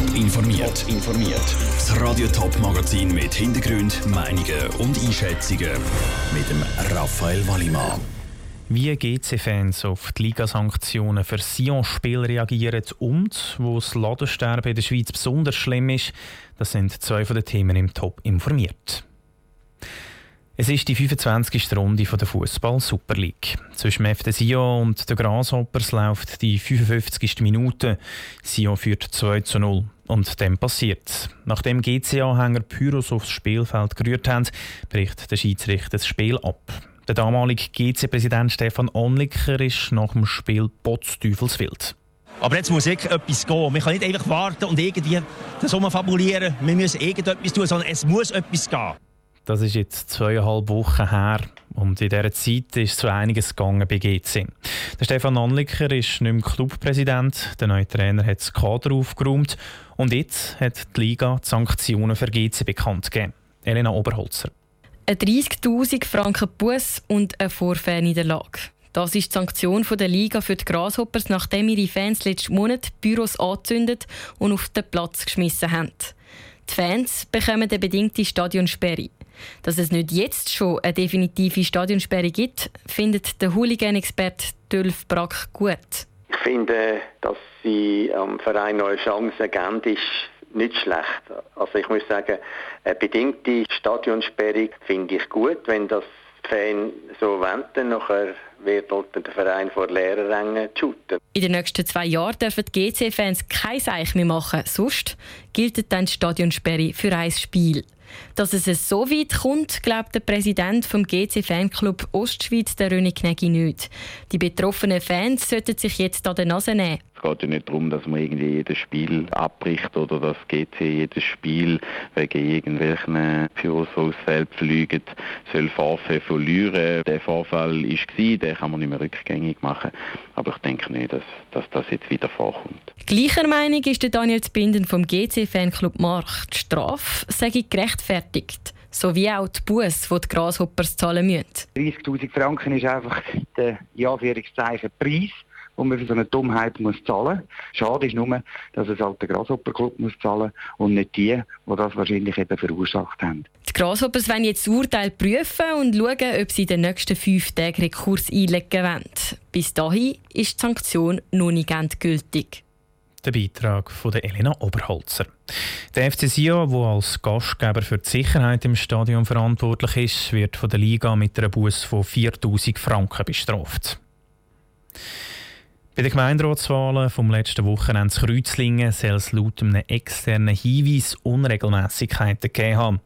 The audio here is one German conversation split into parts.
Top informiert. informiert. Das Radio Top Magazin mit Hintergrund, Meinungen und Einschätzungen mit dem Raphael Wallimann. Wie GC-Fans auf die Ligasanktionen für Sion-Spiel reagieren und wo das Ladensterben in der Schweiz besonders schlimm ist, das sind zwei von den Themen im Top informiert. Es ist die 25. Runde der Fußball Super League. Zwischen FC Sion und den Grasshoppers läuft die 55. Minute. Sion führt 2 zu 0. Und dann passiert. Nachdem GC-Anhänger Pyros aufs Spielfeld gerührt haben, bricht der Schiedsrichter das Spiel ab. Der damalige GC-Präsident Stefan Onliker ist nach dem Spiel Potzteufelswild. Aber jetzt muss etwas gehen. Man kann nicht einfach warten und irgendwie das fabulieren. Wir müssen irgendetwas tun, sondern es muss etwas gehen. Das ist jetzt zweieinhalb Wochen her und in dieser Zeit ist so einiges gegangen bei GC. Der Stefan Anliker ist nicht mehr Clubpräsident, der neue Trainer hat das Kader aufgeräumt und jetzt hat die Liga die Sanktionen für GC bekannt gegeben. Elena Oberholzer. Ein 30'000 Franken Bus und eine Vorfahrniederlage. Das ist die Sanktion der Liga für die Grasshoppers, nachdem ihre Fans letzten Monat Büros angezündet und auf den Platz geschmissen haben. Die Fans bekommen eine bedingte Stadionsperre. Dass es nicht jetzt schon eine definitive Stadionsperre gibt, findet der Hooligan-Experte Dölf Brack gut. Ich finde, dass sie am Verein neue Chancen geben, ist nicht schlecht. Also ich muss sagen, eine bedingte Stadionsperre finde ich gut, wenn das Fan so wenden, nachher wird dort der Verein vor leeren Rängen shooten. In den nächsten zwei Jahren dürfen die GC-Fans kein Seich mehr machen. Sonst gilt dann die Stadionsperre für ein Spiel. Dass es so weit kommt, glaubt der Präsident vom GC Fanclub Ostschweiz, der René Knegi, nicht. Die betroffenen Fans sollten sich jetzt an der Nase nehmen. Es geht ja nicht darum, dass man irgendwie jedes Spiel abbricht oder dass GC jedes Spiel wegen irgendwelchen Pyrosausfällen fliegt, soll Vorfälle verlieren. Der Vorfall war, den kann man nicht mehr rückgängig machen. Aber ich denke nicht, dass, dass das jetzt wieder vorkommt. Gleicher Meinung ist der Daniel Zbinden vom GC Fanclub Mark. Die Strafe sei gerechtfertigt sowie auch die Buß, die die Grasshoppers zahlen müssen. 30'000 Franken ist einfach der Preis die man für so eine Dummheit muss zahlen muss. Schade ist nur, dass es halt der Grasshopper-Club muss zahlen und nicht die, die das wahrscheinlich eben verursacht haben. Die Grasshoppers wollen jetzt das Urteil prüfen und schauen, ob sie in den nächsten fünf Tagen Rekurs einlegen wollen. Bis dahin ist die Sanktion noch nicht endgültig. Der Beitrag von Elena Oberholzer. Der FC Sion, der als Gastgeber für die Sicherheit im Stadion verantwortlich ist, wird von der Liga mit einer Buß von 4000 Franken bestraft. Bei den Gemeinderatswahlen vom letzten Wochenende in Kreuzlingen soll es laut einem externen Hinweis Unregelmäßigkeiten gegeben haben.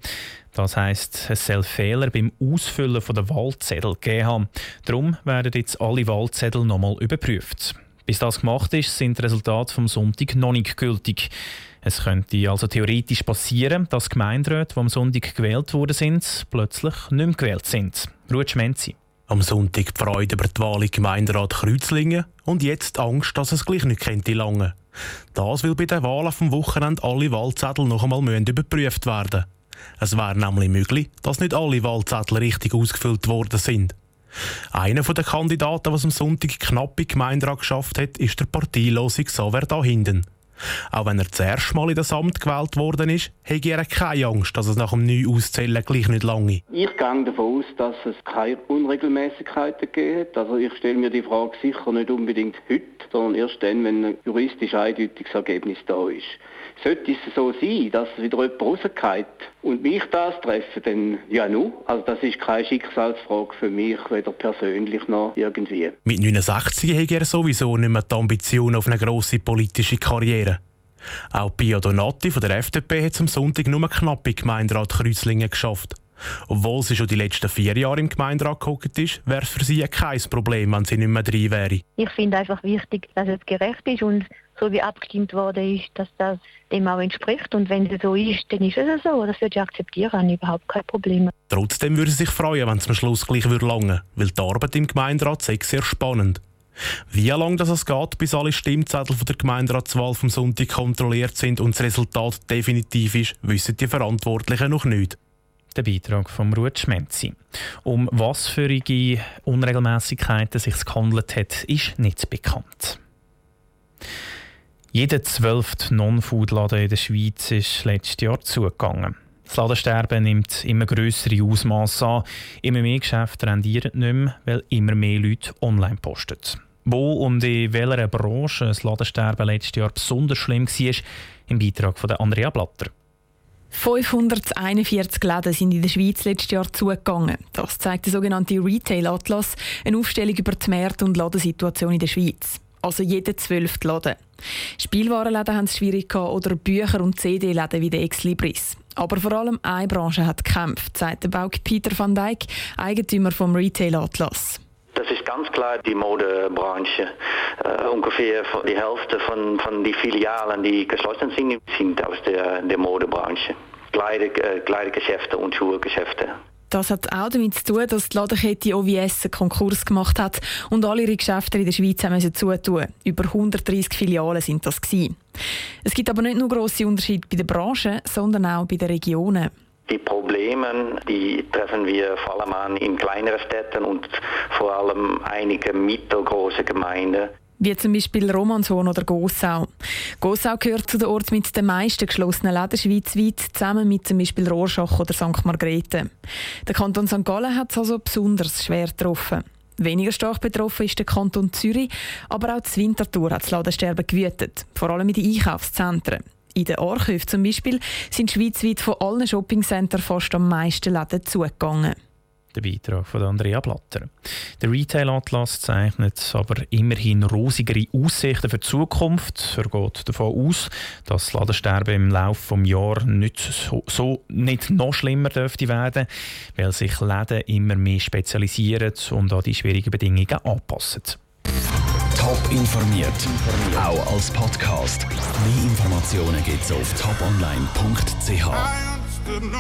Das heisst, es soll Fehler beim Ausfüllen der Wahlzettel gegeben haben. Darum werden jetzt alle Wahlzettel nochmal überprüft. Bis das gemacht ist, sind die Resultate vom Sonntag noch nicht gültig. Es könnte also theoretisch passieren, dass Gemeinderäte, die am Sonntag gewählt worden sind, plötzlich nicht mehr gewählt sind. Ruhe Schmenzi. Am Sonntag die Freude über die Wahl in Gemeinderat Kreuzlingen und jetzt Angst, dass es gleich nicht könnte lange. Das, weil bei den Wahlen vom Wochenende alle Wahlzettel noch einmal überprüft werden Es wäre nämlich möglich, dass nicht alle Wahlzettel richtig ausgefüllt worden sind. Einer der Kandidaten, der am Sonntag knapp in Gemeinderat geschafft hat, ist der parteilose Xaver da hinten. Auch wenn er zuerst mal in das Amt gewählt worden ist, hat er keine Angst, dass es nach dem Neuauszählen gleich nicht lange. Ich gehe davon aus, dass es keine Unregelmäßigkeiten gibt. Also ich stelle mir die Frage sicher nicht unbedingt heute, sondern erst dann, wenn ein juristisch eindeutiges Ergebnis da ist. Sollte es so sein, dass wieder jemand rausgeht und mich das treffen, dann ja nu. Also das ist keine Schicksalsfrage für mich, weder persönlich noch irgendwie. Mit 69 hat er sowieso nicht mehr die Ambition auf eine grosse politische Karriere. Auch Pia Donati von der FDP hat am Sonntag nur knapp in Gemeinderat Kreuzlingen geschafft. Obwohl sie schon die letzten vier Jahre im Gemeinderat gehockt ist, wäre es für sie kein Problem, wenn sie nicht mehr drin wäre. Ich finde einfach wichtig, dass es gerecht ist und so wie abgestimmt worden ist, dass das dem auch entspricht. Und wenn es so ist, dann ist es so. Das würde ich akzeptieren, habe überhaupt kein Problem. Trotzdem würde sie sich freuen, wenn es am Schluss gleich würde lange, weil die Arbeit im Gemeinderat sei sehr spannend. Wie lange das es geht, bis alle Stimmzettel von der Gemeinderatswahl vom Sonntag kontrolliert sind und das Resultat definitiv ist, wissen die Verantwortlichen noch nicht. Der Beitrag von Ruth Schmenzi. Um was für Unregelmäßigkeiten sich gehandelt hat, ist nicht bekannt. Jeder zwölfte Non-Food-Laden in der Schweiz ist letztes Jahr zugegangen. Das Ladensterben nimmt immer grössere Ausmaße an. Immer mehr Geschäfte rendieren nicht mehr, weil immer mehr Leute online posten. Wo und in welcher Branche das Ladensterben letztes Jahr besonders schlimm war, im Beitrag von Andrea Blatter. 541 Läden sind in der Schweiz letztes Jahr zugegangen. Das zeigt der sogenannte Retail Atlas, eine Aufstellung über die Märkte und Ladensituation in der Schweiz also jeder zwölfte Laden. Spielwarenläden haben es schwierig oder Bücher- und CD-Läden wie der Ex-Libris. Aber vor allem eine Branche hat gekämpft, sagt der Bauke Peter van Dijk, Eigentümer vom Retail Atlas. Das ist ganz klar die Modebranche. Uh, ungefähr die Hälfte von, von den Filialen, die geschlossen sind, sind aus der, der Modebranche. Kleider, äh, und Schuhgeschäfte. Das hat auch damit zu tun, dass die Ladekette OVS einen Konkurs gemacht hat und alle ihre Geschäfte in der Schweiz haben zutun. Über 130 Filialen sind das gewesen. Es gibt aber nicht nur grosse Unterschiede bei den Branchen, sondern auch bei den Regionen. Die Probleme, die treffen wir vor allem an in kleineren Städten und vor allem einige mittelgroße Gemeinden wie zum Beispiel Romanshorn oder Gossau. Gossau gehört zu den Orten mit den meisten geschlossenen Läden schweizweit, zusammen mit zum Beispiel Rorschach oder St. Margrethe. Der Kanton St. Gallen hat es also besonders schwer getroffen. Weniger stark betroffen ist der Kanton Zürich, aber auch die Winterthur hat das Ladensterben gewütet, vor allem in den Einkaufszentren. In den Archiven zum Beispiel sind schweizweit von allen Shoppingcentern fast am meisten Läden zugegangen. Der Beitrag von Andrea Blatter. Der Retail Atlas zeichnet aber immerhin rosigere Aussichten für die Zukunft. Er geht davon aus, dass das Ladensterben im Laufe des Jahres nicht, so, so, nicht noch schlimmer dürfte werden, weil sich Läden immer mehr spezialisieren und an die schwierigen Bedingungen anpassen. Top informiert, auch als Podcast. Mehr Informationen gibt es auf toponline.ch.